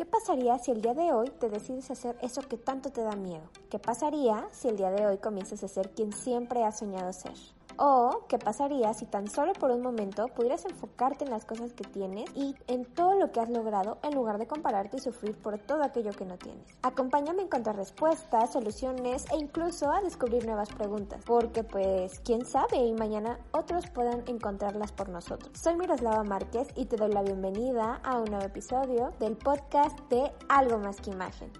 ¿Qué pasaría si el día de hoy te decides hacer eso que tanto te da miedo? ¿Qué pasaría si el día de hoy comienzas a ser quien siempre has soñado ser? ¿O qué pasaría si tan solo por un momento pudieras enfocarte en las cosas que tienes y en todo lo que has logrado en lugar de compararte y sufrir por todo aquello que no tienes? Acompáñame a encontrar respuestas, soluciones e incluso a descubrir nuevas preguntas, porque pues quién sabe y mañana otros puedan encontrarlas por nosotros. Soy Miroslava Márquez y te doy la bienvenida a un nuevo episodio del podcast de Algo más que imagen.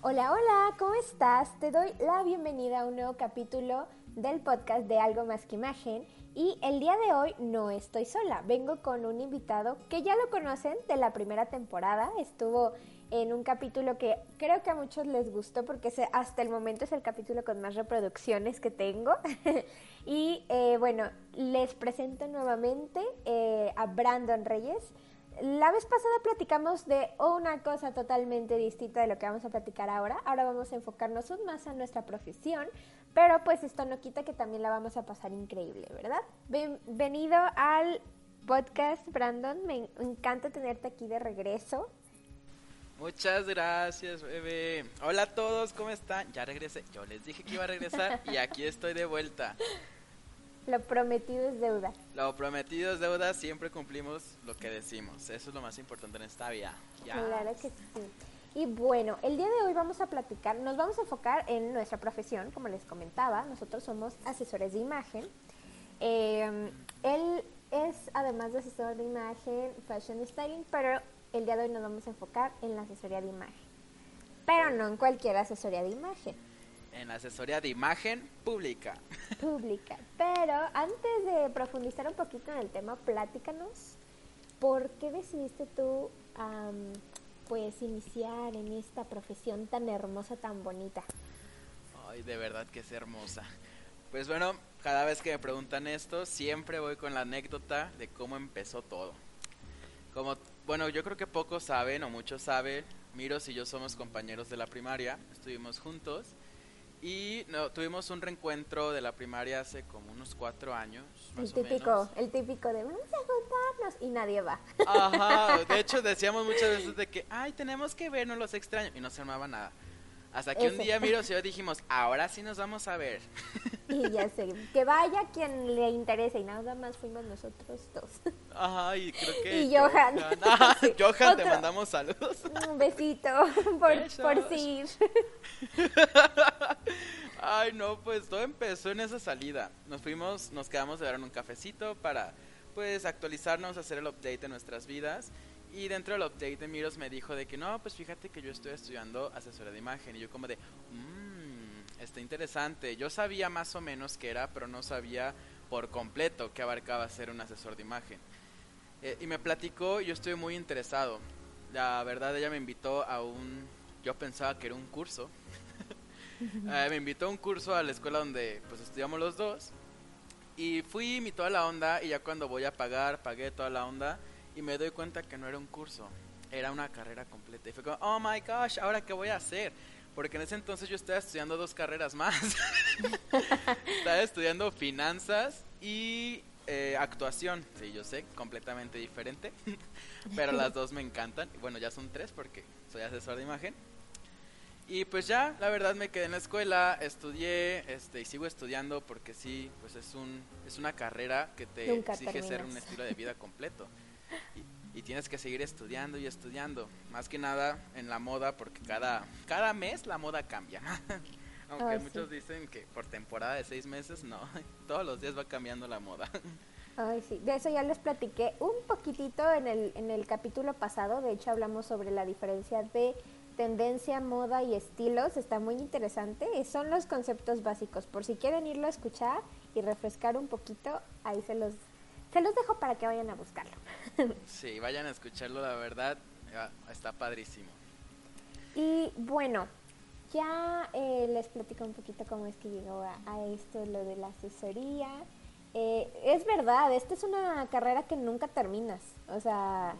Hola, hola, ¿cómo estás? Te doy la bienvenida a un nuevo capítulo del podcast de Algo Más que Imagen y el día de hoy no estoy sola, vengo con un invitado que ya lo conocen de la primera temporada, estuvo en un capítulo que creo que a muchos les gustó porque hasta el momento es el capítulo con más reproducciones que tengo y eh, bueno, les presento nuevamente eh, a Brandon Reyes. La vez pasada platicamos de una cosa totalmente distinta de lo que vamos a platicar ahora. Ahora vamos a enfocarnos más a nuestra profesión, pero pues esto no quita que también la vamos a pasar increíble, ¿verdad? Bienvenido al podcast, Brandon. Me encanta tenerte aquí de regreso. Muchas gracias, bebé. Hola a todos, ¿cómo están? Ya regresé. Yo les dije que iba a regresar y aquí estoy de vuelta. Lo prometido es deuda. Lo prometido es deuda, siempre cumplimos lo que decimos. Eso es lo más importante en esta vida. Claro que sí. Y bueno, el día de hoy vamos a platicar, nos vamos a enfocar en nuestra profesión, como les comentaba, nosotros somos asesores de imagen. Em, él es, además de asesor de imagen, fashion styling, pero el día de hoy nos vamos a enfocar en la asesoría de imagen. Pero no en cualquier asesoría de imagen en la asesoría de imagen pública. Pública. Pero antes de profundizar un poquito en el tema, pláticanos, ¿por qué decidiste tú pues iniciar en esta profesión tan hermosa, tan bonita? Ay, de verdad que es hermosa. Pues bueno, cada vez que me preguntan esto, siempre voy con la anécdota de cómo empezó todo. Como, bueno, yo creo que pocos saben o muchos saben, Miros y yo somos compañeros de la primaria, estuvimos juntos y no, tuvimos un reencuentro de la primaria hace como unos cuatro años. el típico, el típico de vamos a juntarnos y nadie va. Ajá, de hecho decíamos muchas veces de que, ay, tenemos que vernos los extraños y no se armaba nada. Hasta que un día Miros y yo dijimos, ahora sí nos vamos a ver. Y ya sé, que vaya quien le interese y nada más fuimos nosotros dos. Ajá, y creo que... Y Johan. Johan, te mandamos saludos. Un besito por, por sí. Ay, no, pues todo empezó en esa salida. Nos fuimos, nos quedamos de dar un cafecito para, pues, actualizarnos, hacer el update de nuestras vidas. Y dentro del update Miros me dijo de que no, pues fíjate que yo estoy estudiando asesora de imagen. Y yo como de, mmm, está interesante. Yo sabía más o menos qué era, pero no sabía por completo qué abarcaba ser un asesor de imagen. Eh, y me platicó, yo estoy muy interesado. La verdad, ella me invitó a un, yo pensaba que era un curso. Eh, me invitó a un curso a la escuela donde pues estudiamos los dos. Y fui, mi toda la onda, y ya cuando voy a pagar, pagué toda la onda y me doy cuenta que no era un curso, era una carrera completa. Y fue como, oh my gosh, ¿ahora qué voy a hacer? Porque en ese entonces yo estaba estudiando dos carreras más. estaba estudiando finanzas y eh, actuación. Sí, yo sé, completamente diferente. pero las dos me encantan. Bueno, ya son tres porque soy asesor de imagen. Y pues ya, la verdad me quedé en la escuela, estudié, este, y sigo estudiando porque sí, pues es un, es una carrera que te exige ser un estilo de vida completo. Y, tienes que seguir estudiando y estudiando. Más que nada en la moda, porque cada, cada mes la moda cambia. Aunque muchos dicen que por temporada de seis meses, no. Todos los días va cambiando la moda. Ay, sí. De eso ya les platiqué un poquitito en el, en el capítulo pasado. De hecho, hablamos sobre la diferencia de tendencia, moda y estilos. Está muy interesante. Son los conceptos básicos. Por si quieren irlo a escuchar y refrescar un poquito, ahí se los se los dejo para que vayan a buscarlo. sí, vayan a escucharlo, la verdad, está padrísimo. Y bueno, ya eh, les platico un poquito cómo es que llegó a, esto, lo de la asesoría. Eh, es verdad, esta es una carrera que nunca terminas. O sea,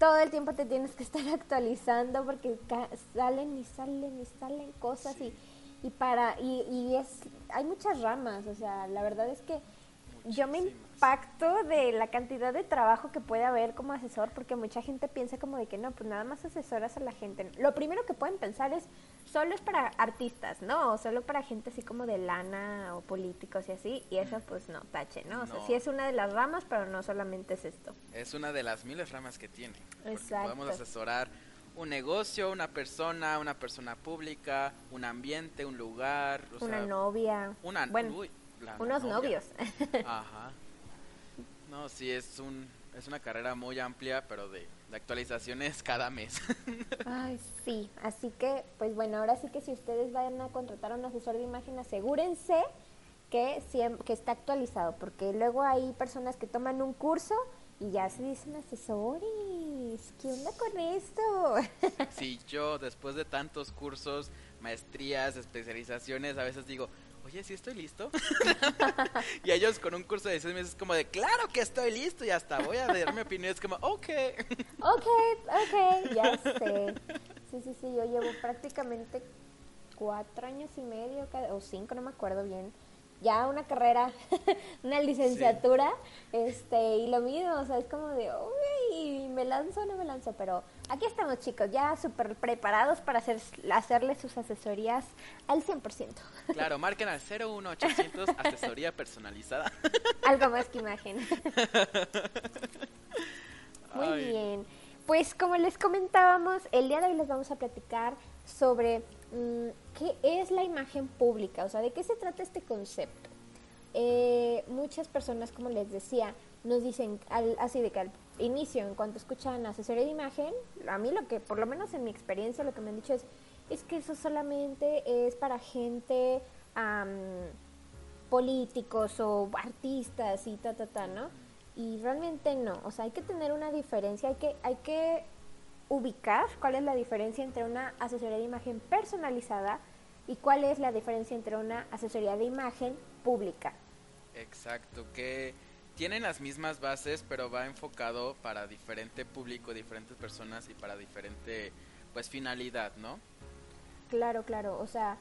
todo el tiempo te tienes que estar actualizando porque salen y salen y salen cosas y, y para y, y es hay muchas ramas. O sea, la verdad es que yo me impacto de la cantidad de trabajo que puede haber como asesor, porque mucha gente piensa como de que no, pues nada más asesoras a la gente. Lo primero que pueden pensar es, solo es para artistas, ¿no? O solo para gente así como de lana o políticos y así, y eso pues no, tache, ¿no? O sea, sí es una de las ramas, pero no solamente es esto. Es una de las miles ramas que tiene. Exacto. Podemos asesorar un negocio, una persona, una persona pública, un ambiente, un lugar. una novia. Una, bueno, unos novios. Ajá. No, sí, es, un, es una carrera muy amplia, pero de, de actualizaciones cada mes. Ay, sí. Así que, pues bueno, ahora sí que si ustedes vayan a contratar a un asesor de imagen, asegúrense que, que está actualizado, porque luego hay personas que toman un curso y ya se dicen asesores. ¿Qué onda con esto? Sí, yo después de tantos cursos, maestrías, especializaciones, a veces digo, oye, ¿sí estoy listo? y ellos con un curso de seis meses como de, claro que estoy listo y hasta voy a dar mi opinión. Es como, ok. ok, ok, ya sé. Sí, sí, sí, yo llevo prácticamente cuatro años y medio, o cinco, no me acuerdo bien, ya una carrera, una licenciatura, este, y lo mismo, o sea, es como de, uy, me lanzo o no me lanzo, pero aquí estamos chicos, ya súper preparados para hacer, hacerle sus asesorías al 100%. Claro, marquen al 01800 asesoría personalizada. Algo más que imagen. Muy bien. Pues como les comentábamos, el día de hoy les vamos a platicar sobre Mm, ¿qué es la imagen pública? O sea, ¿de qué se trata este concepto? Eh, muchas personas, como les decía, nos dicen así de que al inicio, en cuanto escuchan asesoría de imagen, a mí lo que, por lo menos en mi experiencia, lo que me han dicho es, es que eso solamente es para gente políticos o artistas y ta, ta, ta, ¿no? Y realmente no, o sea, hay que tener una diferencia, hay que, hay que ubicar cuál es la diferencia entre una asesoría de imagen personalizada y cuál es la diferencia entre una asesoría de imagen pública. Exacto, que tienen las mismas bases, pero va enfocado para diferente público, diferentes personas y para diferente pues finalidad, ¿no? Claro, claro, o sea,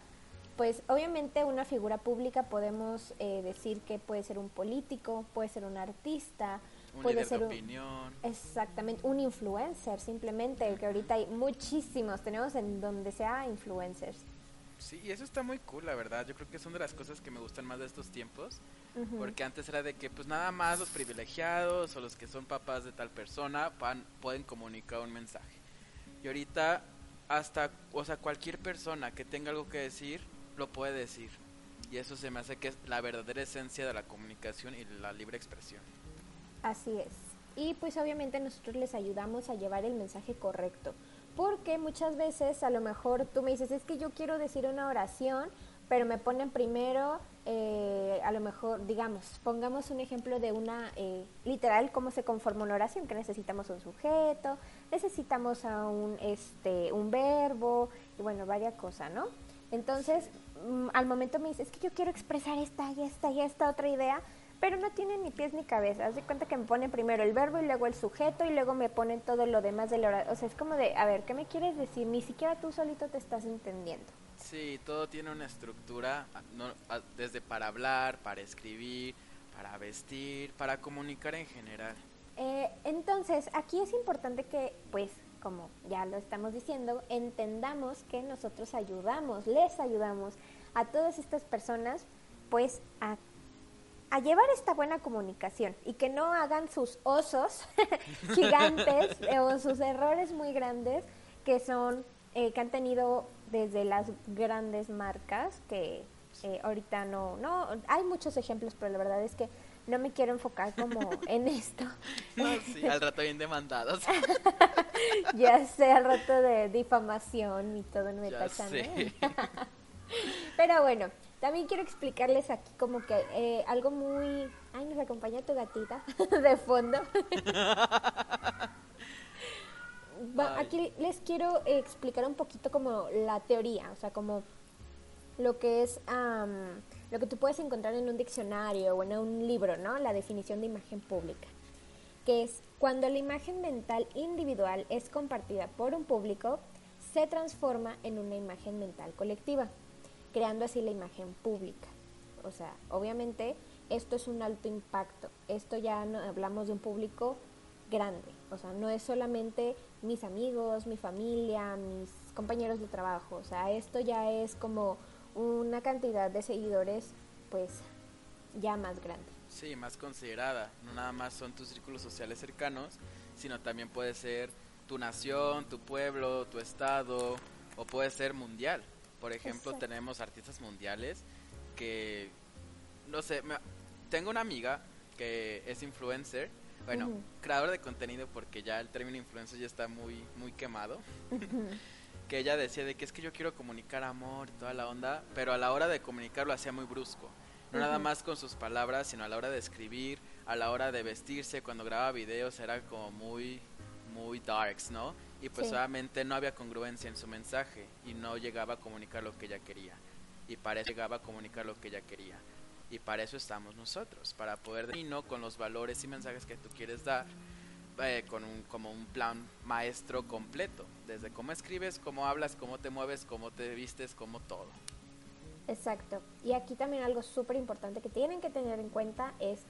pues obviamente una figura pública podemos eh, decir que puede ser un político, puede ser un artista, puede ser opinión. exactamente, un influencer simplemente, que ahorita hay muchísimos, tenemos en donde sea influencers. Sí, y eso está muy cool, la verdad. Yo creo que son de las cosas que me gustan más de estos tiempos. Porque antes era de que, pues nada más los privilegiados o los que son papás de tal persona pueden comunicar un mensaje. Y ahorita, hasta, o sea, cualquier persona que tenga algo que decir, lo puede decir. Y eso se me hace que es la verdadera esencia de la comunicación y la libre expresión. Así es. Y pues obviamente nosotros les ayudamos a llevar el mensaje correcto. Porque muchas veces a lo mejor tú me dices, es que yo quiero decir una oración, pero me ponen primero, eh, a lo mejor, digamos, pongamos un ejemplo de una, eh, literal, cómo se conforma una oración, que necesitamos un sujeto, necesitamos a un, este, un verbo, y bueno, varias cosas, ¿no? Entonces, mm, al momento me dices, es que yo quiero expresar esta y esta y esta otra idea, pero no tiene ni pies ni cabeza. Haz de cuenta que me ponen primero el verbo y luego el sujeto y luego me ponen todo lo demás de la oración. O sea, es como de, a ver, ¿qué me quieres decir? Ni siquiera tú solito te estás entendiendo. Sí, todo tiene una estructura, desde para hablar, para escribir, para vestir, para comunicar en general. Eh, entonces, aquí es importante que, pues, como ya lo estamos diciendo, entendamos que nosotros ayudamos, les ayudamos a todas estas personas, pues, a a llevar esta buena comunicación y que no hagan sus osos gigantes o sus errores muy grandes que son eh, que han tenido desde las grandes marcas que eh, ahorita no no hay muchos ejemplos pero la verdad es que no me quiero enfocar como en esto. Sí, al rato bien demandados. Ya sé al rato de difamación y todo no me tachan pero bueno también quiero explicarles aquí como que eh, algo muy... Ay, nos acompaña tu gatita de fondo. aquí les quiero explicar un poquito como la teoría, o sea, como lo que es lo que tú puedes encontrar en un diccionario o en un libro, ¿no? La definición de imagen pública, que es cuando la imagen mental individual es compartida por un público, se transforma en una imagen mental colectiva creando así la imagen pública. O sea, obviamente esto es un alto impacto. Esto ya no hablamos de un público grande, o sea, no es solamente mis amigos, mi familia, mis compañeros de trabajo, o sea, esto ya es como una cantidad de seguidores pues ya más grande. Sí, más considerada, no nada más son tus círculos sociales cercanos, sino también puede ser tu nación, tu pueblo, tu estado, o puede ser mundial. Por ejemplo, tenemos artistas mundiales que, no sé, tengo una amiga que es influencer, bueno, creador de contenido porque ya el término influencer ya está muy, muy quemado. que ella decía de que es que yo quiero comunicar amor y toda la onda, pero a la hora de comunicar lo hacía muy brusco. No nada más con sus palabras, sino a la hora de escribir, a la hora de vestirse, cuando grababa videos era como muy, muy darks, ¿no? Y pues obviamente no había congruencia en su mensaje y no llegaba a comunicar lo que ella quería. Y para eso llegaba a comunicar lo que ella quería. Y para eso estamos nosotros, para poder no con los valores y mensajes que tú quieres dar, eh, con un, como un plan maestro completo, desde cómo escribes, cómo hablas, cómo te mueves, cómo te vistes, como todo. Exacto. Y aquí también algo súper importante que tienen que tener en cuenta es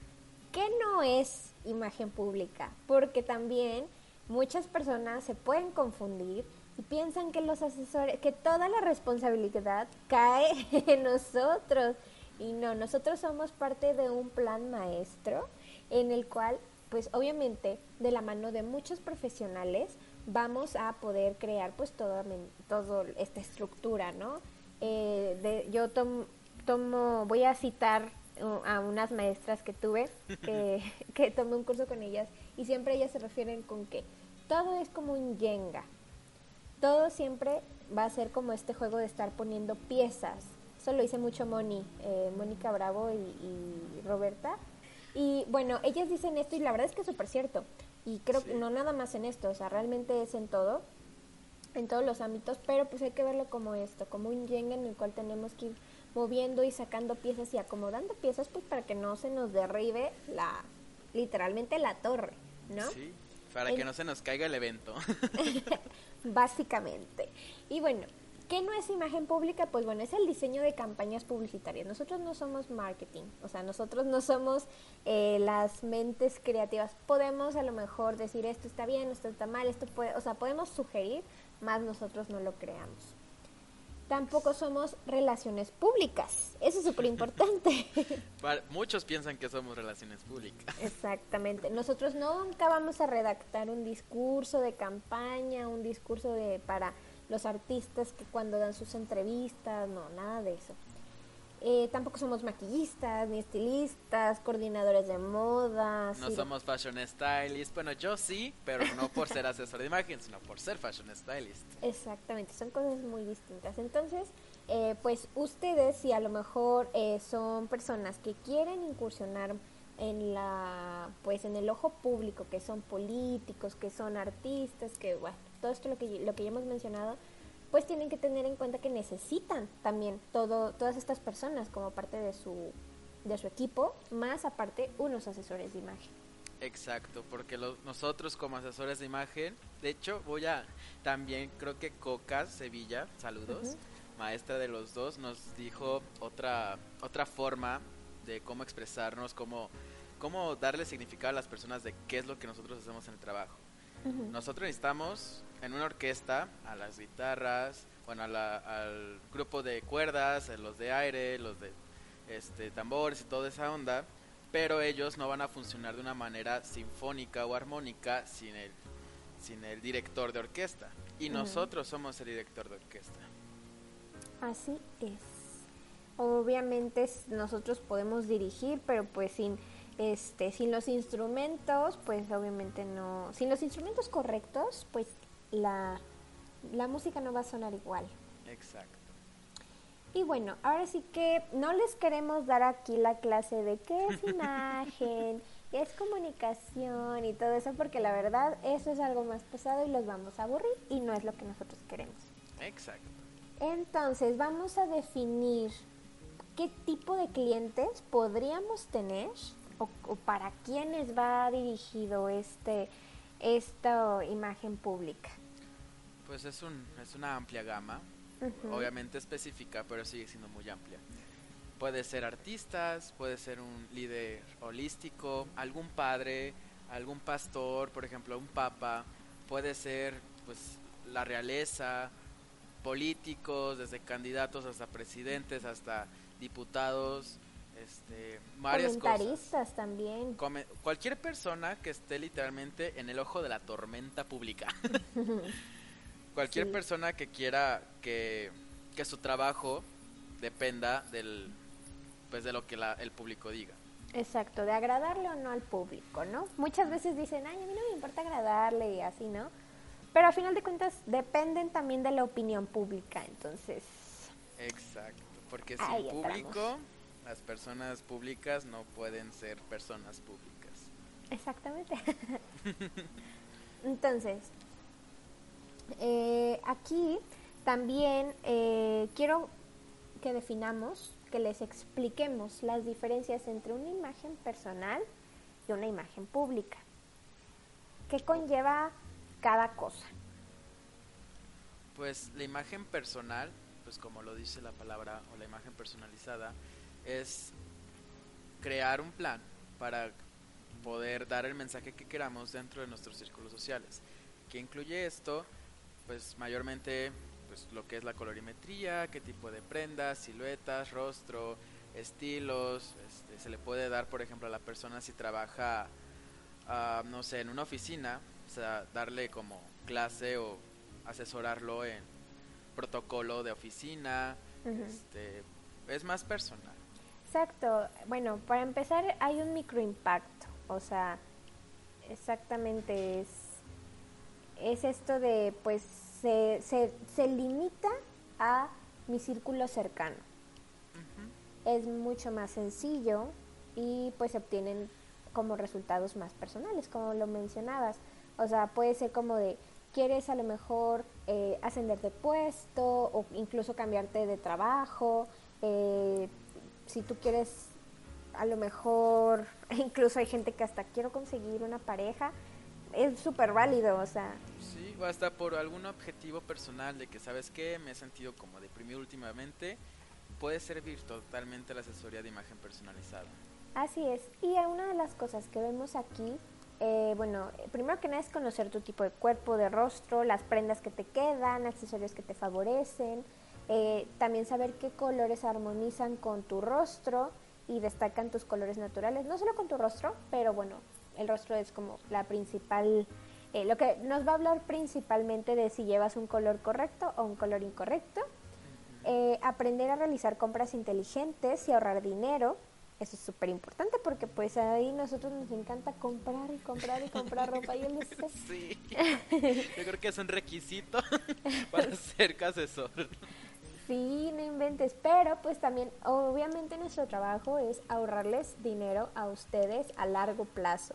que no es imagen pública, porque también muchas personas se pueden confundir y piensan que los asesores, que toda la responsabilidad cae en nosotros. Y no, nosotros somos parte de un plan maestro en el cual, pues obviamente, de la mano de muchos profesionales, vamos a poder crear pues todo, todo esta estructura, ¿no? Eh, de, yo tomo, voy a citar a unas maestras que tuve, que, que tomé un curso con ellas, y siempre ellas se refieren con que todo es como un yenga. Todo siempre va a ser como este juego de estar poniendo piezas. Eso lo hice mucho Moni, eh, Mónica Bravo y, Roberta. Y bueno, ellas dicen esto y la verdad es que es súper cierto. Y creo que no nada más en esto, o sea, realmente es en todo, en todos los ámbitos, pero pues hay que verlo como esto, como un yenga en el cual tenemos que ir moviendo y sacando piezas y acomodando piezas pues para que no se nos derribe la, literalmente la torre, ¿no? Sí. Para que no se nos caiga el evento. Básicamente. Y bueno, ¿qué no es imagen pública? Pues bueno, es el diseño de campañas publicitarias. Nosotros no somos marketing, o sea, nosotros no somos eh, las mentes creativas. Podemos a lo mejor decir esto está bien, esto está mal, esto puede, o sea, podemos sugerir, más nosotros no lo creamos tampoco somos relaciones públicas. Eso es súper importante. Muchos piensan que somos relaciones públicas. Exactamente. Nosotros nunca vamos a redactar un discurso de campaña, un discurso de para los artistas que cuando dan sus entrevistas, no, nada de eso. Eh, tampoco somos maquillistas, ni estilistas, coordinadores de moda. No somos fashion stylists. Bueno, yo sí, pero no por ser asesor de imagen, sino por ser fashion stylist. Exactamente, son cosas muy distintas. Entonces, eh, pues ustedes, si a lo mejor eh, son personas que quieren incursionar en la pues en el ojo público que son políticos que son artistas que bueno todo esto lo que lo que ya hemos mencionado pues tienen que tener en cuenta que necesitan también todo, todas estas personas como parte de su, de su equipo, más aparte unos asesores de imagen. Exacto, porque nosotros como asesores de imagen, de hecho voy a también creo que Coca Sevilla, saludos, maestra de los dos, nos dijo otra otra forma de cómo expresarnos, cómo cómo darle significado a las personas de qué es lo que nosotros hacemos en el trabajo. Nosotros necesitamos en una orquesta a las guitarras, bueno, al grupo de cuerdas, los de aire, los de este, tambores y toda esa onda, pero ellos no van a funcionar de una manera sinfónica o armónica sin el, sin el director de orquesta. Y nosotros somos el director de orquesta. Así es. Obviamente nosotros podemos dirigir, pero pues sin este sin los instrumentos, pues obviamente no, sin los instrumentos correctos, pues la, la música no va a sonar igual. Exacto. Y bueno, ahora sí que no les queremos dar aquí la clase de qué es imagen, qué es comunicación y todo eso, porque la verdad eso es algo más pesado y los vamos a aburrir y no es lo que nosotros queremos. Exacto. Entonces vamos a definir qué tipo de clientes podríamos tener o, o para quiénes va dirigido este esta imagen pública. Pues es, un, es una amplia gama, obviamente específica, pero sigue siendo muy amplia. Puede ser artistas, puede ser un líder holístico, algún padre, algún pastor, por ejemplo, un papa, puede ser pues la realeza, políticos, desde candidatos hasta presidentes, hasta diputados, este, varias Comentaristas también. cualquier persona que esté literalmente en el ojo de la tormenta pública. cualquier persona que quiera que, que su trabajo dependa del pues de lo que la, el público diga. Exacto, de agradarle o no al público, ¿no? Muchas veces dicen, ay, a mí no me importa agradarle y así, ¿no? Pero a final de cuentas dependen también de la opinión pública, entonces... Exacto, porque sin público, las personas públicas no pueden ser personas públicas. Exactamente. entonces, eh, aquí también eh, quiero que definamos que les expliquemos las diferencias entre una imagen personal y una imagen pública. ¿Qué conlleva cada cosa? Pues la imagen personal, pues como lo dice la palabra o la imagen personalizada, es crear un plan para poder dar el mensaje que queramos dentro de nuestros círculos sociales. ¿Qué incluye esto? Pues mayormente pues lo que es la colorimetría, qué tipo de prendas, siluetas, rostro, estilos, este, se le puede dar por ejemplo a la persona si trabaja, uh, no sé, en una oficina, o sea, darle como clase o asesorarlo en protocolo de oficina, este, es más personal. Exacto, bueno, para empezar hay un microimpacto, o sea, exactamente es, es esto de pues se, se, se limita a mi círculo cercano. Es mucho más sencillo y pues se obtienen como resultados más personales, como lo mencionabas. O sea, puede ser como de, quieres a lo mejor eh, ascender de puesto o incluso cambiarte de trabajo. Eh, si tú quieres, a lo mejor, incluso hay gente que hasta quiero conseguir una pareja. Es súper válido, o sea, o hasta por algún objetivo personal de que, ¿sabes qué? Me he sentido como deprimido últimamente, puede servir totalmente la asesoría de imagen personalizada. Así es. Y una de las cosas que vemos aquí, eh, bueno, primero que nada es conocer tu tipo de cuerpo, de rostro, las prendas que te quedan, accesorios que te favorecen, eh, también saber qué colores armonizan con tu rostro y destacan tus colores naturales, no solo con tu rostro, pero bueno, el rostro es como la principal eh, lo que nos va a hablar principalmente de si llevas un color correcto o un color incorrecto. Eh, aprender a realizar compras inteligentes y ahorrar dinero. Eso es súper importante porque pues ahí nosotros nos encanta comprar y comprar y comprar ropa y el Sí, yo creo que es un requisito para ser asesor. Sí, no inventes, pero pues también obviamente nuestro trabajo es ahorrarles dinero a ustedes a largo plazo.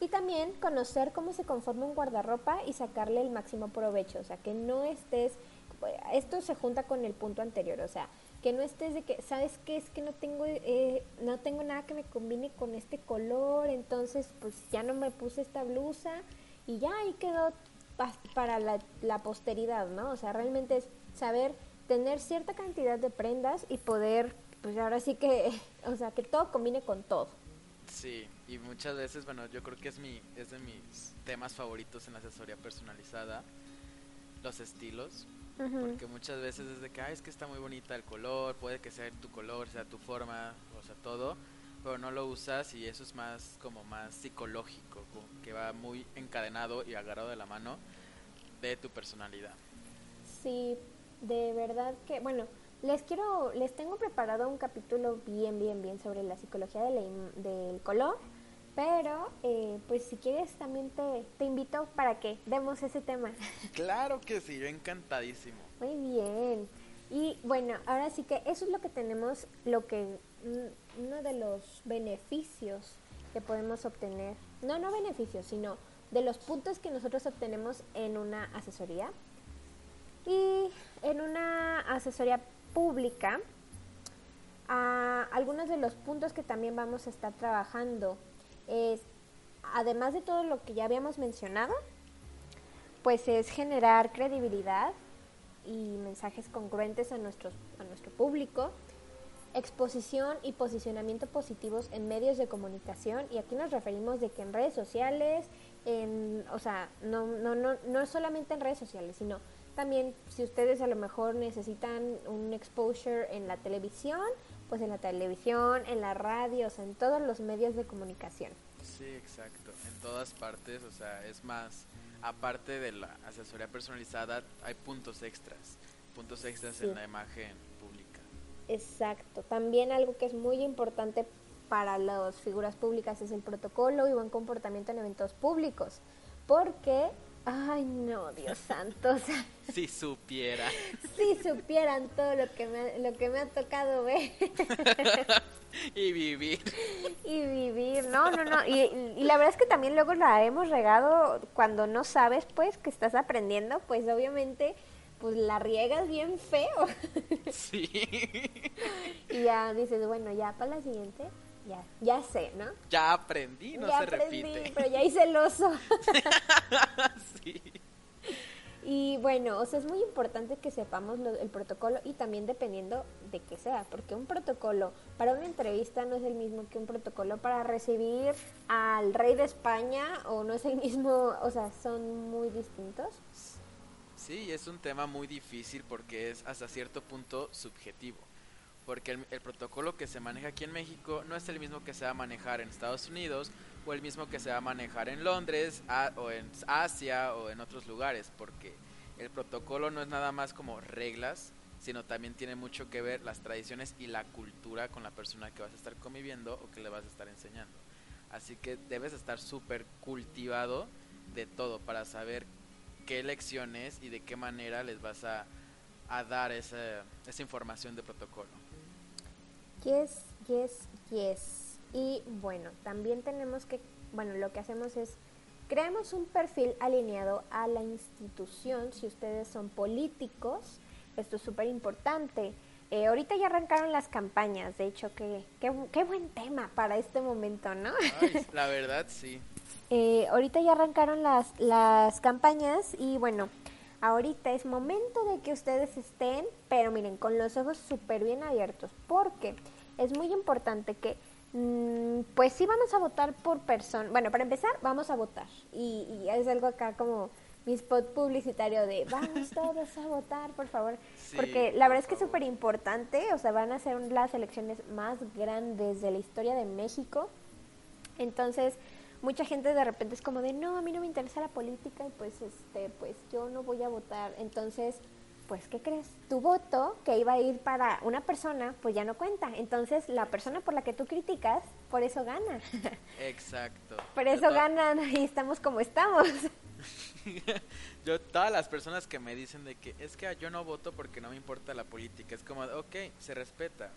Y también conocer cómo se conforma un guardarropa y sacarle el máximo provecho. O sea, que no estés, esto se junta con el punto anterior, o sea, que no estés de que, ¿sabes qué? Es que no tengo, eh, no tengo nada que me combine con este color, entonces pues ya no me puse esta blusa y ya ahí quedó para la, la posteridad, ¿no? O sea, realmente es saber tener cierta cantidad de prendas y poder, pues ahora sí que, o sea, que todo combine con todo. Sí, y muchas veces, bueno, yo creo que es, mi, es de mis temas favoritos en la asesoría personalizada, los estilos. Porque muchas veces es de que, es que está muy bonita el color, puede que sea tu color, sea tu forma, o sea, todo, pero no lo usas y eso es más como más psicológico, que va muy encadenado y agarrado de la mano de tu personalidad. Sí, de verdad que, bueno, les quiero, les tengo preparado un capítulo bien, bien, bien sobre la psicología del color, pero eh, pues si quieres también te, te invito para que demos ese tema. Claro que sí, yo encantadísimo. Muy bien. Y bueno, ahora sí que eso es lo que tenemos, lo que mm, uno de los beneficios que podemos obtener, no, no beneficios, sino de los puntos que nosotros obtenemos en una asesoría. Y en una asesoría pública, algunos de los puntos que también vamos a estar trabajando es, además de todo lo que ya habíamos mencionado, pues es generar credibilidad y mensajes congruentes a, nuestros, a nuestro público. exposición y posicionamiento positivos en medios de comunicación y aquí nos referimos de que en redes sociales, en, o sea, no, no, no, no solamente en redes sociales, sino también si ustedes a lo mejor necesitan un exposure en la televisión, pues en la televisión, en la radio, o sea, en todos los medios de comunicación. Sí, exacto, en todas partes, o sea, es más, aparte de la asesoría personalizada, hay puntos extras, puntos extras en la imagen pública. Exacto, también algo que es muy importante para las figuras públicas es el protocolo y buen comportamiento en eventos públicos, porque Ay, no, Dios santo. si supiera. Si supieran todo lo que me, lo que me ha tocado ver. y vivir. Y vivir. No, no, no. Y, y, la verdad es que también luego la hemos regado cuando no sabes, pues, que estás aprendiendo, pues obviamente, pues la riegas bien feo. Sí. y ya dices, bueno, ya para la siguiente ya, ya sé, ¿no? Ya aprendí, no se repite. Pero ya hice el oso. sí. Y bueno, o sea, es muy importante que sepamos el protocolo y también dependiendo de qué sea, porque un protocolo para una entrevista no es el mismo que un protocolo para recibir al rey de España o no es el mismo, o sea, son muy distintos. Sí, es un tema muy difícil porque es hasta cierto punto subjetivo porque el, protocolo que se maneja aquí en México no es el mismo que se va a manejar en Estados Unidos o el mismo que se va a manejar en Londres o en Asia o en otros lugares, porque el protocolo no es nada más como reglas, sino también tiene mucho que ver las tradiciones y la cultura con la persona que vas a estar conviviendo o que le vas a estar enseñando. Así que debes estar súper cultivado de todo para saber qué lecciones y de qué manera les vas a, dar esa información de protocolo. Yes, yes, yes. Y bueno, también tenemos que, bueno, lo que hacemos es, creamos un perfil alineado a la institución, si ustedes son políticos, esto es súper importante. Eh, ahorita ya arrancaron las campañas, de hecho, qué, qué, buen tema para este momento, ¿no? la verdad, sí. Eh, ahorita ya arrancaron las, las campañas y bueno, ahorita es momento de que ustedes estén, pero miren, con los ojos súper bien abiertos, porque es muy importante que, mm, pues sí vamos a votar por persona, bueno, para empezar, vamos a votar, y, es algo acá como mi spot publicitario de vamos todos a votar, por favor, porque la verdad es que es súper importante, o sea, van a ser las elecciones más grandes de la historia de México, entonces mucha gente de repente es como de no, a mí no me interesa la política y pues este, pues yo no voy a votar, entonces pues, ¿qué crees? Tu voto que iba a ir para una persona, pues ya no cuenta. Entonces, la persona por la que tú criticas, por eso gana. Exacto. por eso ganan y estamos como estamos. yo, todas las personas que me dicen de que es que yo no voto porque no me importa la política, es como, ok, se respeta.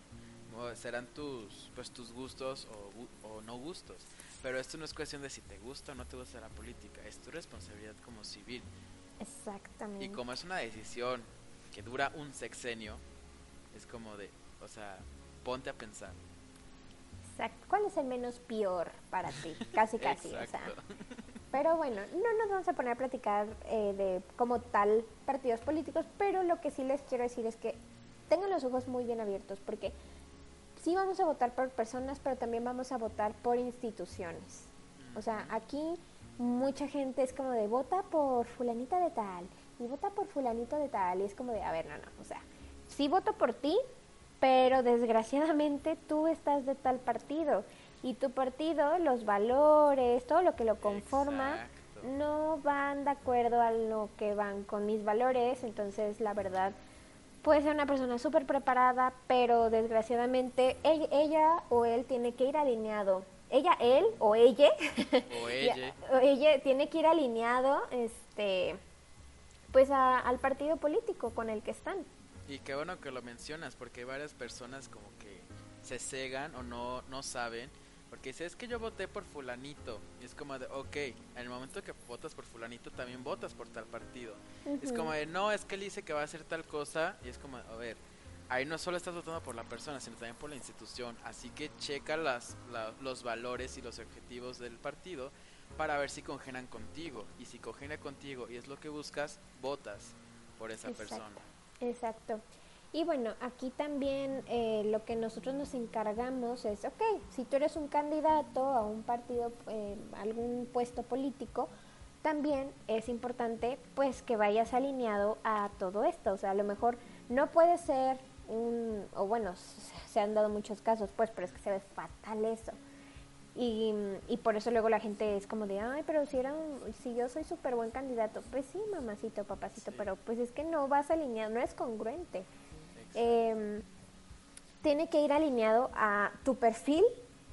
serán tus, pues, tus gustos o, o no gustos. Pero esto no es cuestión de si te gusta o no te gusta la política, es tu responsabilidad como civil. Exactamente. Y como es una decisión que dura un sexenio, es como de, o sea, ponte a pensar. Exacto. ¿Cuál es el menos peor para ti? Casi, casi. o sea. Pero bueno, no nos vamos a poner a platicar eh, de como tal partidos políticos, pero lo que sí les quiero decir es que tengan los ojos muy bien abiertos, porque sí vamos a votar por personas, pero también vamos a votar por instituciones. O sea, aquí mucha gente es como de vota por fulanita de tal y vota por fulanito de tal. Y es como de, a ver, no, no, o sea, sí voto por ti, pero desgraciadamente tú estás de tal partido y tu partido, los valores, todo lo que lo conforma, no van de acuerdo a lo que van con mis valores, entonces la verdad puede ser una persona súper preparada, pero desgraciadamente ella, ella, o él tiene que ir alineado. Ella, él o ella, o ella, o ella tiene que ir alineado, este, pues al partido político con el que están. Y qué bueno que lo mencionas, porque hay varias personas como que se cegan o no, no saben, porque dice, es que yo voté por fulanito, y es como de, ok, en el momento que votas por fulanito también votas por tal partido. Es como de, no, es que él dice que va a hacer tal cosa, y es como, a ver, ahí no solo estás votando por la persona, sino también por la institución, así que checa las, los valores y los objetivos del partido para ver si congenan contigo. Y si congena contigo y es lo que buscas, votas por esa persona. Exacto. Y bueno, aquí también eh, lo que nosotros nos encargamos es, ok, si tú eres un candidato a un partido, eh, algún puesto político, también es importante pues que vayas alineado a todo esto. O sea, a lo mejor no puede ser un, o bueno, se han dado muchos casos, pues, pero es que se ve fatal eso. Y, y por eso luego la gente es como de, ay, pero si, era si yo soy súper buen candidato, pues sí, mamacito, papacito, pero pues es que no vas alineado, no es congruente. Eh, tiene que ir alineado a tu perfil,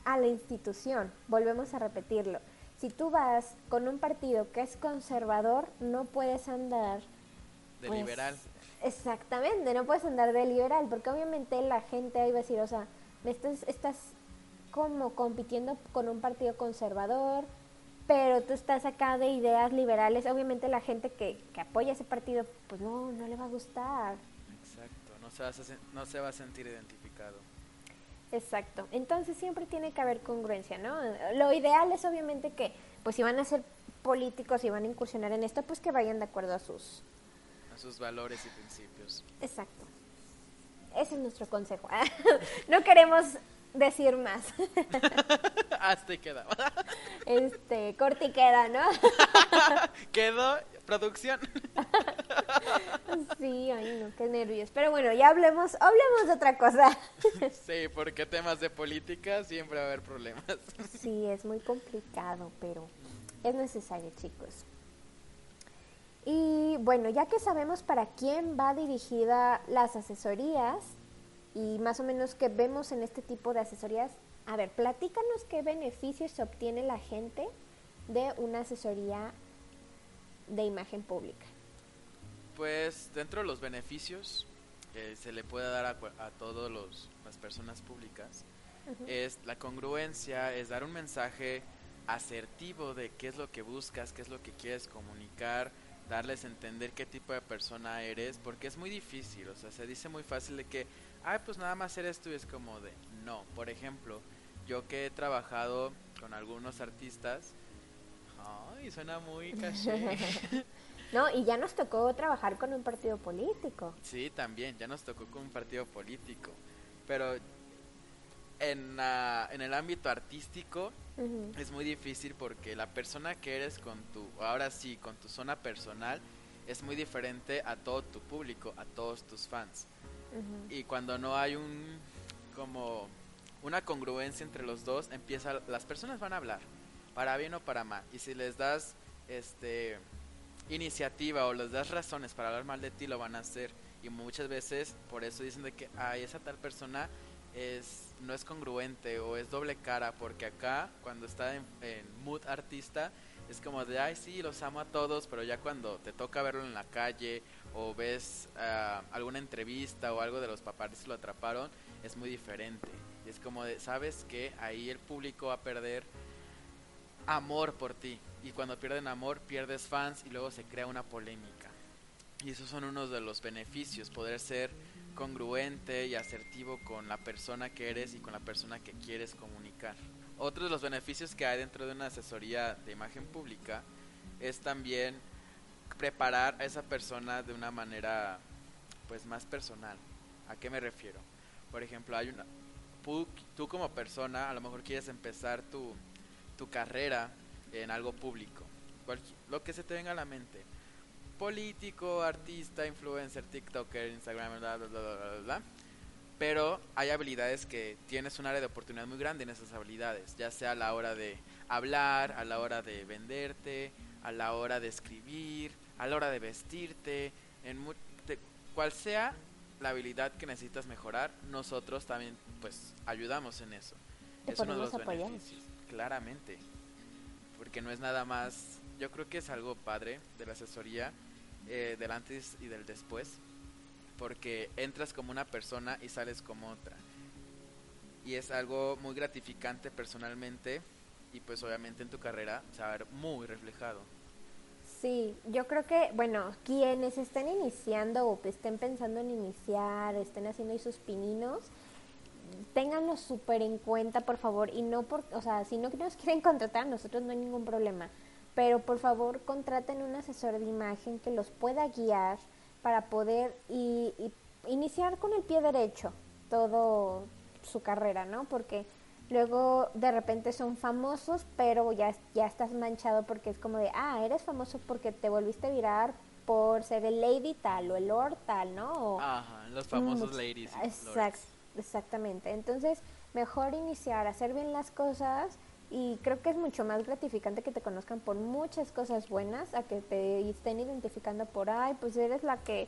a la institución. Volvemos a repetirlo. Si tú vas con un partido que es conservador, no puedes andar... De pues, liberal. Exactamente, no puedes andar de liberal, porque obviamente la gente ahí va a decir, o sea, estás, estás como compitiendo con un partido conservador, pero tú estás acá de ideas liberales, obviamente la gente que, que apoya ese partido, pues no, no le va a gustar. No se, va a, no se va a sentir identificado. Exacto, entonces siempre tiene que haber congruencia, ¿no? Lo ideal es obviamente que, pues si van a ser políticos y van a incursionar en esto, pues que vayan de acuerdo a sus... A sus valores y principios. Exacto. Ese es nuestro consejo. no queremos decir más. Hasta queda. este, corte y queda, ¿no? Quedó producción. sí, ay no, qué nervios. Pero bueno, ya hablemos, hablemos de otra cosa. sí, porque temas de política siempre va a haber problemas. sí, es muy complicado, pero es necesario, chicos. Y bueno, ya que sabemos para quién va dirigida las asesorías, y más o menos que vemos en este tipo de asesorías. A ver, platícanos qué beneficios se obtiene la gente de una asesoría de imagen pública. Pues dentro de los beneficios que se le puede dar a, a todas las personas públicas es la congruencia, es dar un mensaje asertivo de qué es lo que buscas, qué es lo que quieres comunicar, darles a entender qué tipo de persona eres, porque es muy difícil, o sea, se dice muy fácil de que ay, pues nada más hacer esto y es como de, no, por ejemplo, yo que he trabajado con algunos artistas, ay, suena muy caché. no, y ya nos tocó trabajar con un partido político. Sí, también, ya nos tocó con un partido político, pero en, en el ámbito artístico es muy difícil porque la persona que eres con tu, ahora sí, con tu zona personal, es muy diferente a todo tu público, a todos tus fans. Y cuando no hay un como una congruencia entre los dos, empieza las personas van a hablar, para bien o para mal. Y si les das este iniciativa o les das razones para hablar mal de ti, lo van a hacer. Y muchas veces por eso dicen de que ay, esa tal persona no es congruente o es doble cara, porque acá cuando está en, mood artista es como de, ay, sí, los amo a todos, pero ya cuando te toca verlo en la calle o ves uh, alguna entrevista o algo de los si lo atraparon, es muy diferente. Y es como de, sabes que ahí el público va a perder amor por ti. Y cuando pierden amor, pierdes fans y luego se crea una polémica. Y esos son unos de los beneficios, poder ser congruente y asertivo con la persona que eres y con la persona que quieres comunicar. Otro de los beneficios que hay dentro de una asesoría de imagen pública es también preparar a esa persona de una manera pues más personal. ¿A qué me refiero? Por ejemplo, hay una tú, como persona a lo mejor quieres empezar tu, tu carrera en algo público, lo que se te venga a la mente. Político, artista, influencer, TikToker, Instagram, bla, bla, bla, bla, bla. Pero hay habilidades que tienes un área de oportunidad muy grande en esas habilidades, ya sea a la hora de hablar, a la hora de venderte, a la hora de escribir, a la hora de vestirte, en cual sea la habilidad que necesitas mejorar, nosotros también pues ayudamos en eso. es uno de los beneficios, claramente. Porque no es nada más, yo creo que es algo padre de la asesoría eh, del antes y del después, porque entras como una persona y sales como otra. Y es algo muy gratificante personalmente y pues obviamente en tu carrera se va a ver muy reflejado. Sí, yo creo que, bueno, quienes estén iniciando o estén pensando en iniciar, estén haciendo ahí sus pininos, ténganlo súper en cuenta, por favor, y no por, o sea, si no nos quieren contratar, nosotros no hay ningún problema, pero por favor contraten un asesor de imagen que los pueda guiar para poder y, y iniciar con el pie derecho todo su carrera, ¿no? Porque luego de repente son famosos, pero ya, ya estás manchado porque es como de, ah, eres famoso porque te volviste virar por ser el lady tal o el lord tal, ¿no? Ajá, los famosos ladies. Exactamente. Entonces, mejor iniciar, hacer bien las cosas y creo que es mucho más gratificante que te conozcan por muchas cosas buenas a que te estén identificando por, ay, pues eres la que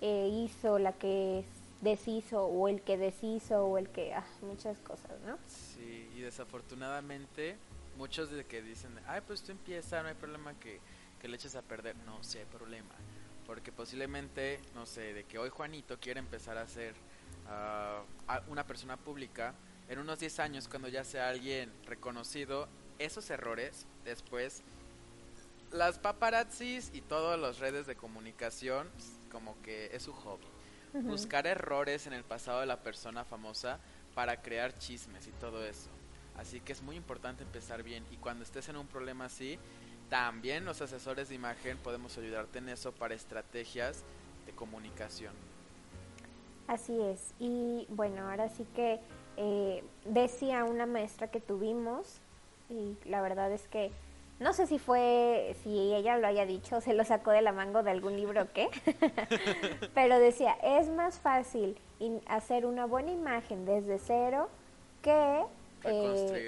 eh, hizo, la que deshizo o el que deshizo o el que, ah, muchas cosas, ¿no? Sí, y desafortunadamente muchos de que dicen, ay, pues tú empieza, no hay problema que, que le eches a perder. No, sí hay problema, porque posiblemente, no sé, de que hoy Juanito quiere empezar a ser ah, una persona pública, en unos 10 años cuando ya sea alguien reconocido, esos errores después las paparazzis y todas las redes de comunicación como que es su hobby. Buscar errores en el pasado de la persona famosa para crear chismes y todo eso. Así que es muy importante empezar bien y cuando estés en un problema así, también los asesores de imagen podemos ayudarte en eso para estrategias de comunicación. Así es. Y bueno, ahora sí que eh, decía una maestra que tuvimos y la verdad es que no sé si fue, si ella lo haya dicho, se lo sacó de la mango de algún libro o qué, pero decía, es más fácil hacer una buena imagen desde cero que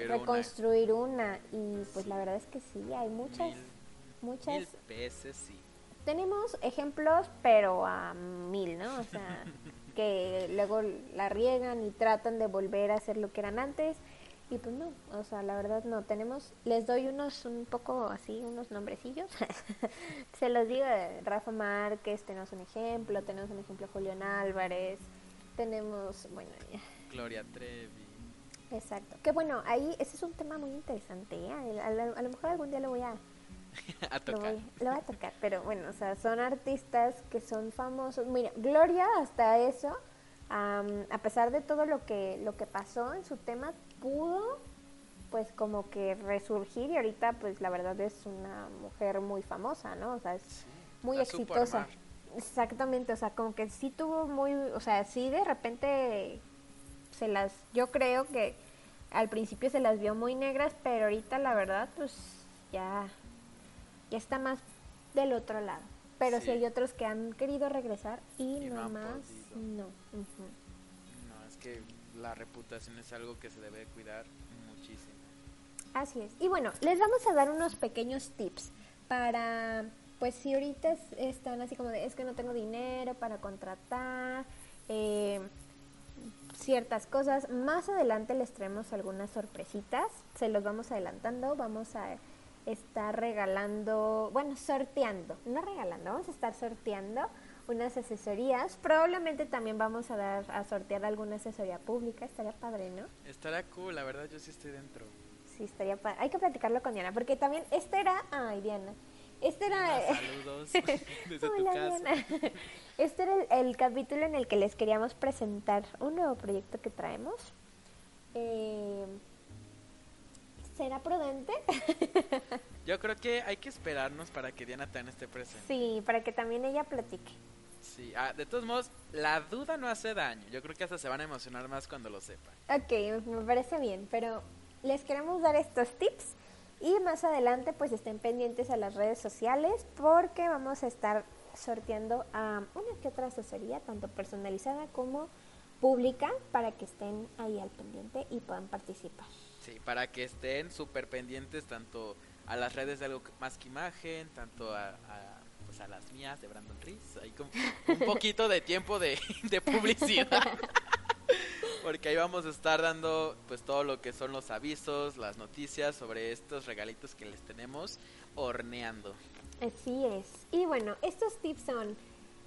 reconstruir, eh, una. Y pues la verdad es que sí, hay muchas, muchas... veces sí. Tenemos ejemplos, pero a mil, ¿no? O sea, que luego la riegan y tratan de volver a hacer lo que eran antes y pues no, o sea, la verdad no. Tenemos, les doy unos un poco así, unos nombrecillos. Se los digo, Rafa Márquez, tenemos un ejemplo, tenemos un ejemplo Julián Álvarez, tenemos, bueno, Gloria Trevi. Exacto. Que bueno, ahí ese es un tema muy interesante. ¿eh? A, lo mejor algún día lo voy a, a tocar. Lo voy, lo voy a tocar, pero bueno, o sea, son artistas que son famosos. Mira, Gloria hasta eso a pesar de todo lo que, lo que pasó en su tema, pudo pues como que resurgir y ahorita pues la verdad es una mujer muy famosa, ¿no? O sea, es muy exitosa. Exactamente, o sea, como que sí tuvo muy, o sea, sí de repente se las, yo creo que al principio se las vio muy negras, pero ahorita la verdad pues ya, ya está más del otro lado. Pero sí. hay otros que han querido regresar y, no, más, no. No, es que la reputación es algo que se debe cuidar muchísimo. Así es. Y bueno, les vamos a dar unos pequeños tips para, pues si ahorita están así como de, es que no tengo dinero para contratar eh, ciertas cosas, más adelante les traemos algunas sorpresitas, se los vamos adelantando, vamos a estar regalando, bueno, sorteando, no regalando, vamos a estar sorteando unas asesorías. Probablemente también vamos a dar a sortear alguna asesoría pública, estaría padre, ¿no? Estaría cool, la verdad yo sí estoy dentro. Sí, estaría padre. Hay que platicarlo con Diana, porque también este era, ay, Diana. Este era saludos desde tu casa. Este era el, el, capítulo en el que les queríamos presentar un nuevo proyecto que traemos. Eh, ¿Será prudente? Yo creo que hay que esperarnos para que Diana también esté presente. Sí, para que también ella platique. Sí, ah, de todos modos, la duda no hace daño. Yo creo que hasta se van a emocionar más cuando lo sepan. Ok, me parece bien, pero les queremos dar estos tips y más adelante pues estén pendientes a las redes sociales porque vamos a estar sorteando a una que otra asesoría, tanto personalizada como pública, para que estén ahí al pendiente y puedan participar. Sí, para que estén súper pendientes tanto a las redes de algo más que imagen, tanto a, pues a las mías de Brandon Reese, ahí con un poquito de tiempo de, de publicidad. Porque ahí vamos a estar dando pues todo lo que son los avisos, las noticias sobre estos regalitos que les tenemos horneando. Así es. Y bueno, estos tips son,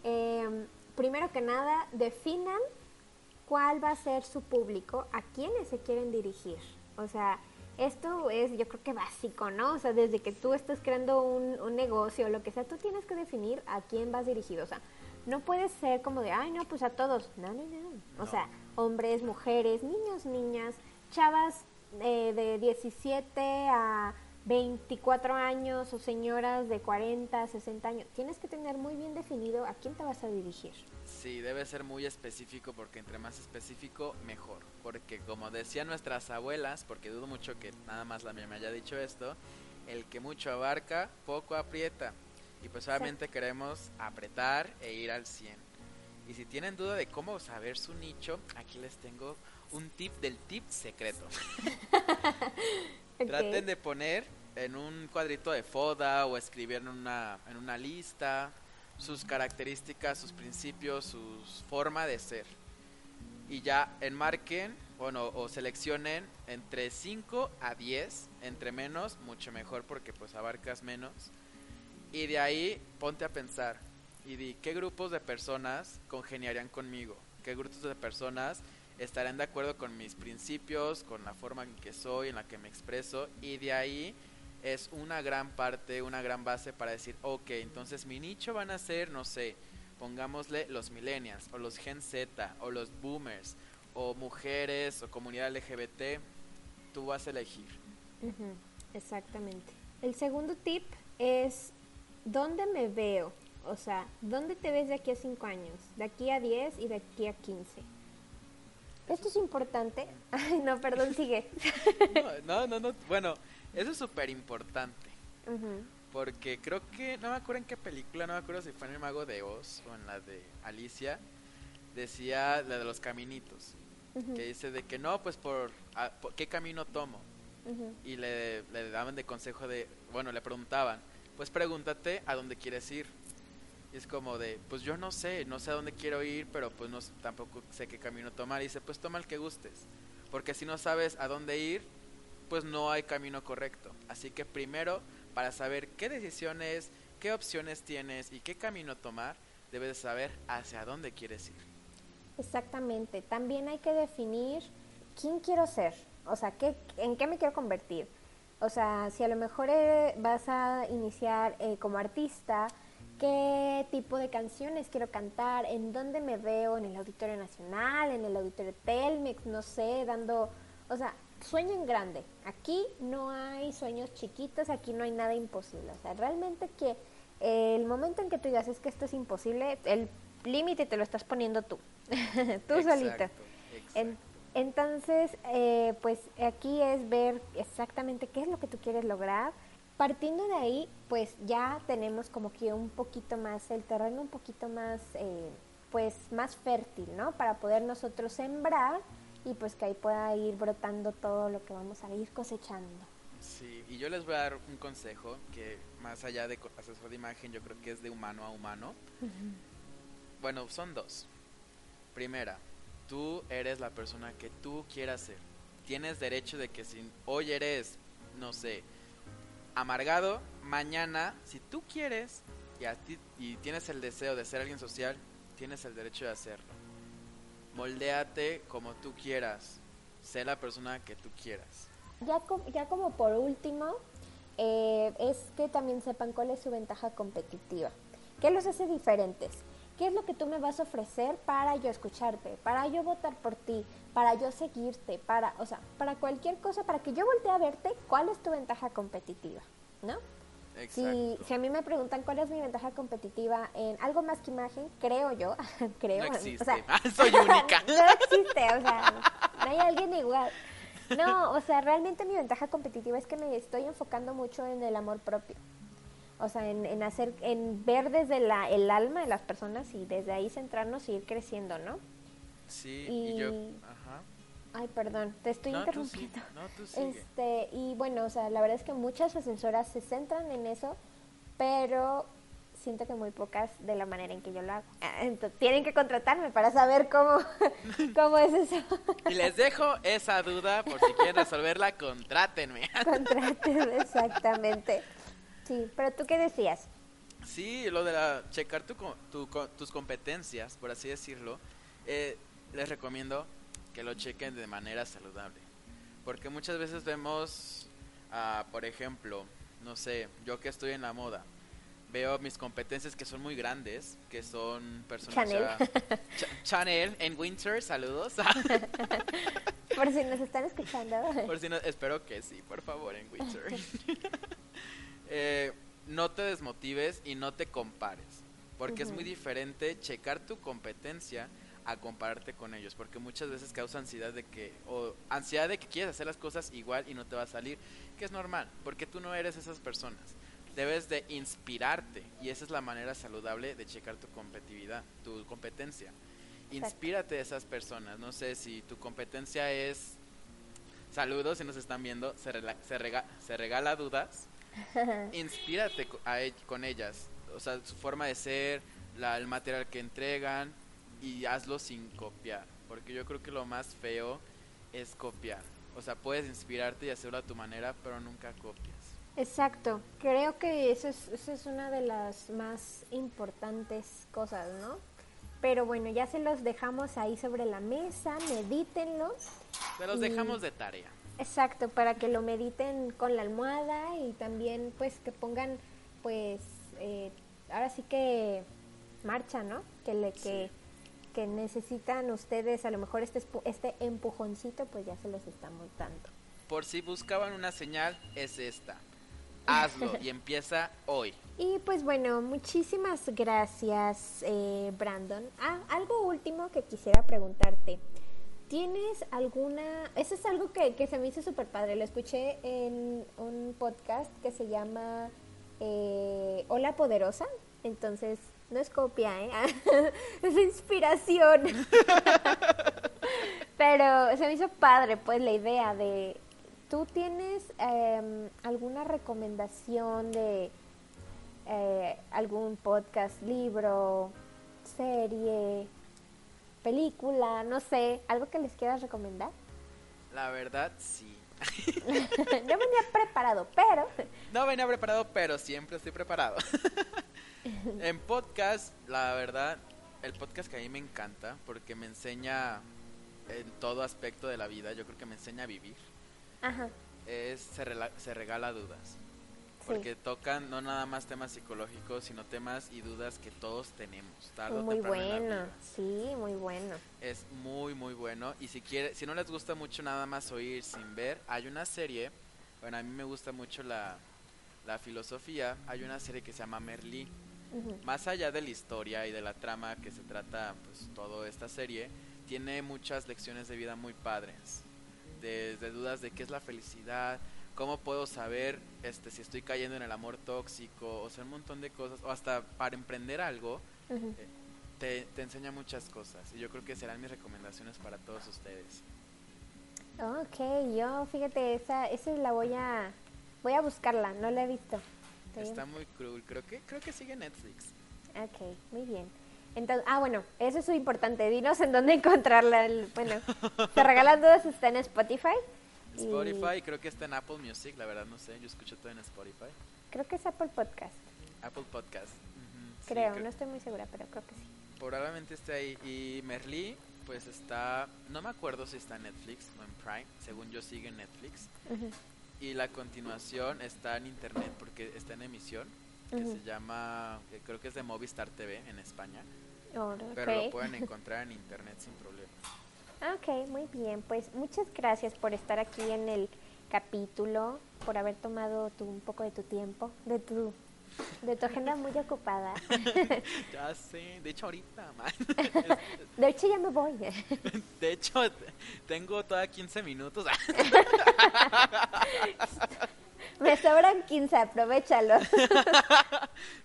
eh, primero que nada, definan cuál va a ser su público, a quiénes se quieren dirigir. O sea, esto es yo creo que básico, ¿no? O sea, desde que tú estás creando un, un negocio o lo que sea, tú tienes que definir a quién vas dirigido. O sea, no puedes ser como de, ay, no, pues a todos. No, no, no. O sea, hombres, mujeres, niños, niñas, chavas eh, de 17 a 24 años o señoras de 40, 60 años. Tienes que tener muy bien definido a quién te vas a dirigir. Sí, debe ser muy específico porque entre más específico, mejor. Porque como decían nuestras abuelas, porque dudo mucho que nada más la mía me haya dicho esto, el que mucho abarca, poco aprieta. Y pues obviamente queremos apretar e ir al 100. Y si tienen duda de cómo saber su nicho, aquí les tengo un tip del tip secreto. Traten de poner en un cuadrito de foda o escribir en una, en una lista sus características, sus principios, su forma de ser. Y ya enmarquen, bueno, o seleccionen entre 5 a 10, entre menos, mucho mejor porque pues abarcas menos. Y de ahí ponte a pensar y di qué grupos de personas congeniarían conmigo, qué grupos de personas estarán de acuerdo con mis principios, con la forma en que soy, en la que me expreso, y de ahí es una gran parte, una gran base para decir, ok, entonces mi nicho van a ser, no sé, pongámosle los millennials, o los Gen Z, o los boomers, o mujeres, o comunidad LGBT, tú vas a elegir. Exactamente. El segundo tip es, ¿dónde me veo? O sea, ¿dónde te ves de aquí a 5 años? De aquí a 10 y de aquí a 15. Esto es importante. Ay, no, perdón, sigue. No, no, no, Bueno, eso es súper importante. Porque creo que, no me acuerdo en qué película, no me acuerdo si fue en El Mago de Oz o en la de Alicia, decía la de los caminitos. Que dice de que no, pues por, qué camino tomo. Y le, le daban de consejo de, bueno, le preguntaban, pues pregúntate a dónde quieres ir y es como de, pues yo no sé, no sé a dónde quiero ir, pero pues no tampoco sé qué camino tomar. Y dice, pues toma el que gustes. Porque si no sabes a dónde ir, pues no hay camino correcto. Así que primero, para saber qué decisiones, qué opciones tienes y qué camino tomar, debes saber hacia dónde quieres ir. Exactamente. También hay que definir quién quiero ser. O sea, ¿qué, ¿en qué me quiero convertir? O sea, si a lo mejor eh, vas a iniciar eh, como artista, qué tipo de canciones quiero cantar, en dónde me veo, en el Auditorio Nacional, en el Auditorio Telmex, no sé, dando, o sea, sueño en grande. Aquí no hay sueños chiquitos, aquí no hay nada imposible. O sea, realmente que el momento en que tú digas es que esto es imposible, el límite te lo estás poniendo tú, tú solito. entonces, eh, pues aquí es ver exactamente qué es lo que tú quieres lograr partiendo de ahí, pues ya tenemos como que un poquito más, el terreno un poquito más, eh, pues más fértil, ¿no? Para poder nosotros sembrar y pues que ahí pueda ir brotando todo lo que vamos a ir cosechando. Sí, y yo les voy a dar un consejo que más allá de asesor de imagen, yo creo que es de humano a humano. Bueno, son dos. Primera, tú eres la persona que tú quieras ser. Tienes derecho de que si hoy eres, no sé, amargado, mañana, si tú quieres y, a ti, y tienes el deseo de ser alguien social, tienes el derecho de hacerlo. Moldéate como tú quieras, sé la persona que tú quieras. Ya, ya como por último, eh, es que también sepan cuál es su ventaja competitiva. ¿Qué los hace diferentes? ¿Qué es lo que tú me vas a ofrecer para yo escucharte, para yo votar por ti, para yo seguirte, para, o sea, para cualquier cosa, para que yo voltee a verte, ¿cuál es tu ventaja competitiva? ¿No? Si, si, a mí me preguntan cuál es mi ventaja competitiva en algo más que imagen, creo yo, creo, no existe. o sea, soy única. no existe, o sea, no hay alguien igual. No, o sea, realmente mi ventaja competitiva es que me estoy enfocando mucho en el amor propio o sea, en, hacer, en ver desde la, el alma de las personas y desde ahí centrarnos y ir creciendo, ¿no? Sí, y, yo, ajá. Ay, perdón, te estoy interrumpiendo. no, tú Este, y bueno, o sea, la verdad es que muchas asesoras se centran en eso, pero siento que muy pocas de la manera en que yo lo hago. Ah, entonces, tienen que contratarme para saber cómo, cómo es eso. Y les dejo esa duda, por si quieren resolverla, contrátenme. Contrátenme, exactamente. Sí, pero tú qué decías? Sí, lo de la, checar tu, tus competencias, por así decirlo, eh, les recomiendo que lo chequen de manera saludable. Porque muchas veces vemos, uh, por ejemplo, no sé, yo que estoy en la moda, veo mis competencias que son muy grandes, que son personas... Chanel. Chanel en Winter, saludos. por si nos están escuchando. Por si no, espero que sí, por favor, en Witcher. Eh, no te desmotives y no te compares. Porque es muy diferente checar tu competencia a compararte con ellos. Porque muchas veces causa ansiedad de que, o ansiedad de que quieres hacer las cosas igual y no te va a salir. Que es normal, porque tú no eres esas personas. Debes de inspirarte y esa es la manera saludable de checar tu competitividad, tu competencia. Inspírate de esas personas. No sé si tu competencia es saludos si nos están viendo, se, se regala dudas inspírate con ellas. O sea, su forma de ser, la, el material que entregan y hazlo sin copiar. Porque yo creo que lo más feo es copiar. O sea, puedes inspirarte y hacerlo a tu manera, pero nunca copias. Exacto. Creo que eso es, eso es una de las más importantes cosas, ¿no? Pero bueno, ya se los dejamos ahí sobre la mesa, medítenlos. Se los dejamos de tarea. Exacto, para que lo mediten con la almohada y también pues que pongan pues eh, ahora sí que marcha, ¿no? Que le que, que necesitan ustedes a lo mejor este este empujoncito pues ya se los estamos dando. Por si buscaban una señal es esta. Hazlo y empieza hoy. Y pues bueno, muchísimas gracias eh, Brandon. Ah, algo último que quisiera preguntarte. ¿Tienes alguna...? Eso es algo que, se me hizo súper padre. Lo escuché en un podcast que se llama eh, Hola Poderosa. Entonces, no es copia, ¿eh? es inspiración. Pero se me hizo padre, pues, la idea de... ¿Tú tienes em, alguna recomendación de eh, algún podcast, libro, serie, película, no sé, algo que les quieras recomendar. La verdad, sí. Yo venía preparado, pero... No venía preparado, pero siempre estoy preparado. en podcast, la verdad, el podcast que a mí me encanta porque me enseña en todo aspecto de la vida, yo creo que me enseña a vivir. Ajá. Es se, se regala dudas porque tocan no nada más temas psicológicos, sino temas y dudas que todos tenemos. muy bueno, sí, muy bueno. Es muy, muy bueno. Y si quiere, si no les gusta mucho nada más oír sin ver, hay una serie, bueno, a mí me gusta mucho la, la filosofía, hay una serie que se llama Merlí. Más allá de la historia y de la trama que se trata, pues, toda esta serie, tiene muchas lecciones de vida muy padres. Desde dudas de qué es la felicidad, cómo puedo saber este si estoy cayendo en el amor tóxico, o sea, un montón de cosas, o hasta para emprender algo, eh, te, enseña muchas cosas. Y yo creo que serán mis recomendaciones para todos ustedes. Ok, yo fíjate, esa, esa la voy a, voy a buscarla, no la he visto. Está muy cruel, creo que, creo que sigue Netflix. Ok, muy bien. Entonces, ah, bueno, eso es muy importante. Dinos en dónde encontrarla. bueno, ¿te regalan dudas? Está en Spotify. Spotify, creo que está en Apple Music, la verdad no sé, yo escucho todo en Spotify. Creo que es Apple Podcast. Apple Podcast. creo, no estoy muy segura, pero creo que sí. Probablemente esté ahí. Y Merly, pues está, no me acuerdo si está en Netflix o en Prime, según yo sigue en Netflix. Y la continuación está en internet porque está en emisión, que se llama, creo que es de Movistar TV en España. Pero lo pueden encontrar en internet sin problema. Ok, muy bien. Pues muchas gracias por estar aquí en el capítulo, por haber tomado tu, un poco de tu tiempo, de tu de tu agenda muy ocupada. ya sé, de hecho ahorita, man. De hecho ya me voy. De hecho tengo toda 15 minutos. Me sobran 15, aprovechalo.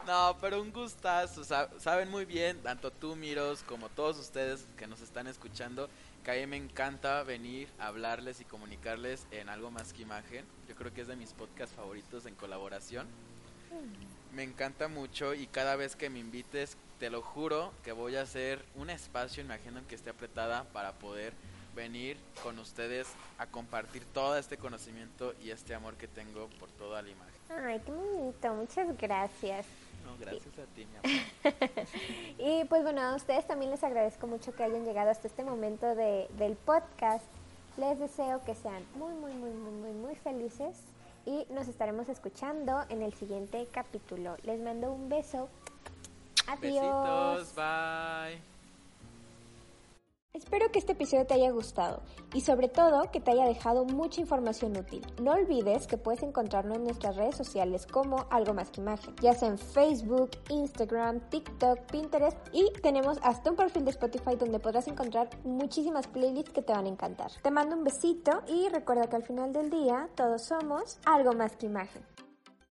No, pero un gustazo. Saben muy bien, tanto tú, Miros, como todos ustedes que nos están escuchando, que me encanta venir a hablarles y comunicarles en algo más que imagen. Yo creo que es de mis podcasts favoritos en colaboración. Me encanta mucho y cada vez que me invites, te lo juro que voy a hacer un espacio agenda que esté apretada para poder venir con ustedes a compartir todo este conocimiento y este amor que tengo por toda la imagen. Ay, qué bonito, muchas gracias gracias a ti, mi amor. y pues bueno, a ustedes también les agradezco mucho que hayan llegado hasta este momento de, del podcast. Les deseo que sean muy, muy, muy, muy, muy, muy felices y nos estaremos escuchando en el siguiente capítulo. Les mando un beso. Adiós. Besitos, bye. Espero que este episodio te haya gustado y sobre todo que te haya dejado mucha información útil. No olvides que puedes encontrarnos en nuestras redes sociales como Algo Más que Imagen, ya sea en Facebook, Instagram, TikTok, Pinterest y tenemos hasta un perfil de Spotify donde podrás encontrar muchísimas playlists que te van a encantar. Te mando un besito y recuerda que al final del día todos somos algo más que imagen.